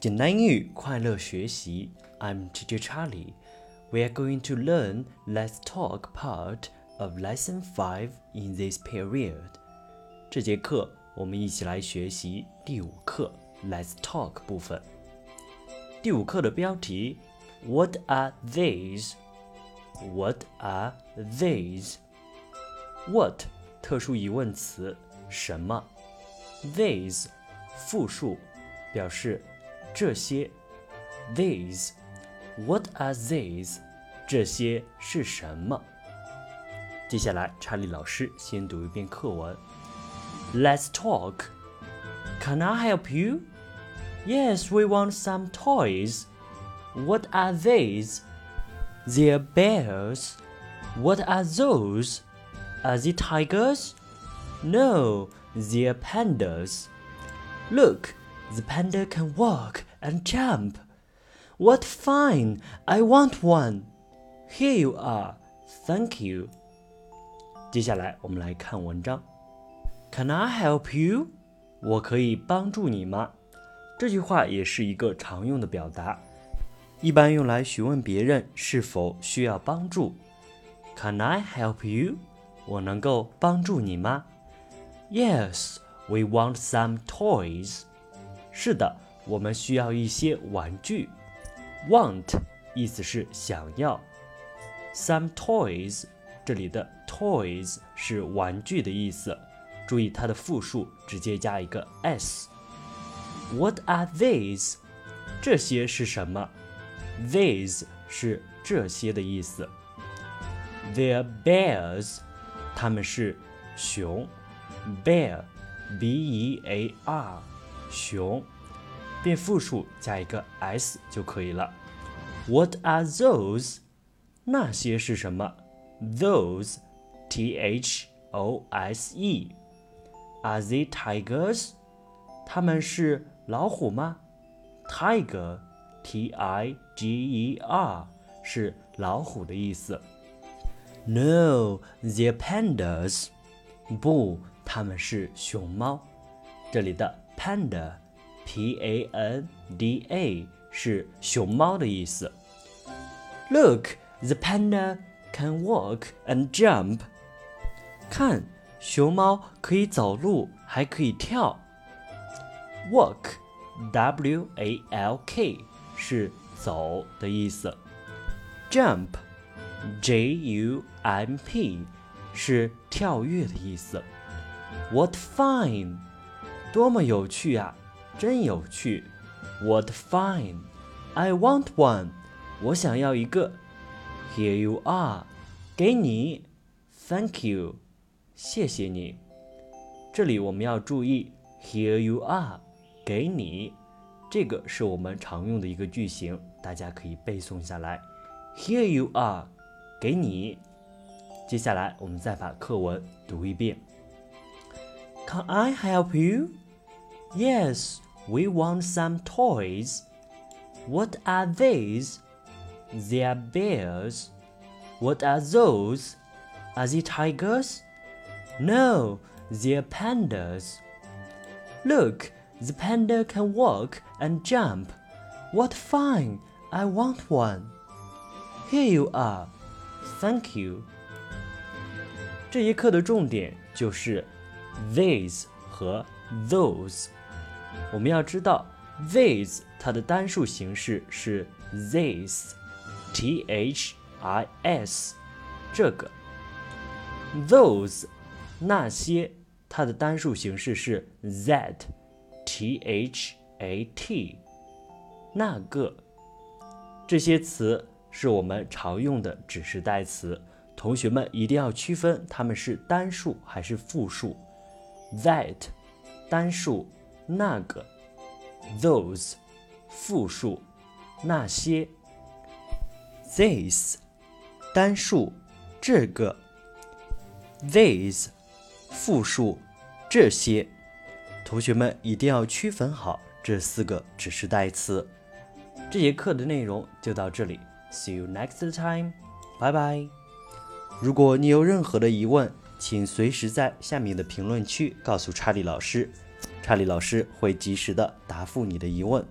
简单英语快乐学习。I'm Teacher Charlie. We are going to learn Let's Talk part of Lesson Five in this period. 这节课我们一起来学习第五课 Let's Talk 部分。第五课的标题 What are these? What are these? What 特殊疑问词什么？These 复数表示 这些，these，what are these？这些是什么？接下来，查理老师先读一遍课文。Let's talk. Can I help you? Yes, we want some toys. What are these? They're bears. What are those? Are they tigers? No, they're pandas. Look, the panda can walk and jump. What fine! I want one. Here you are. Thank you. 接下来我们来看文章。Can I help you？我可以帮助你吗？这句话也是一个常用的表达，一般用来询问别人是否需要帮助。Can I help you？我能够帮助你吗？Yes, we want some toys. 是的，我们需要一些玩具。Want 意思是想要。Some toys，这里的 toys 是玩具的意思。注意它的复数直接加一个 s。What are these？这些是什么？These 是这些的意思。They are bears，它们是熊。Bear，b-e-a-r。熊，变复数加一个 s 就可以了。What are those？那些是什么？Those，t h o s e。Are they tigers？它们是老虎吗？Tiger，t i g e r 是老虎的意思。No，they're pandas。不，它们是熊猫。这里的 Panda，P A N D A 是熊猫的意思。Look, the panda can walk and jump. 看，熊猫可以走路，还可以跳。Walk, W A L K 是走的意思。Jump, J U M P 是跳跃的意思。What fine! 多么有趣啊！真有趣。What fine! I want one. 我想要一个。Here you are. 给你。Thank you. 谢谢你。这里我们要注意，Here you are. 给你。这个是我们常用的一个句型，大家可以背诵下来。Here you are. 给你。接下来我们再把课文读一遍。Can I help you? Yes, we want some toys. What are these? They are bears. What are those? Are they tigers? No, they're pandas. Look, the panda can walk and jump. What fine! I want one. Here you are. Thank you. 这一课的重点就是 these 和 those。 我们要知道，these 它的单数形式是 this，t h i s，这个；those 那些它的单数形式是 that，t h a t，那个。这些词是我们常用的指示代词，同学们一定要区分它们是单数还是复数。that 单数。那个，those，复数，那些，this，单数，这个，these，复数，这些，同学们一定要区分好这四个指示代词。这节课的内容就到这里，see you next time，拜拜。如果你有任何的疑问，请随时在下面的评论区告诉查理老师。查理老师会及时的答复你的疑问。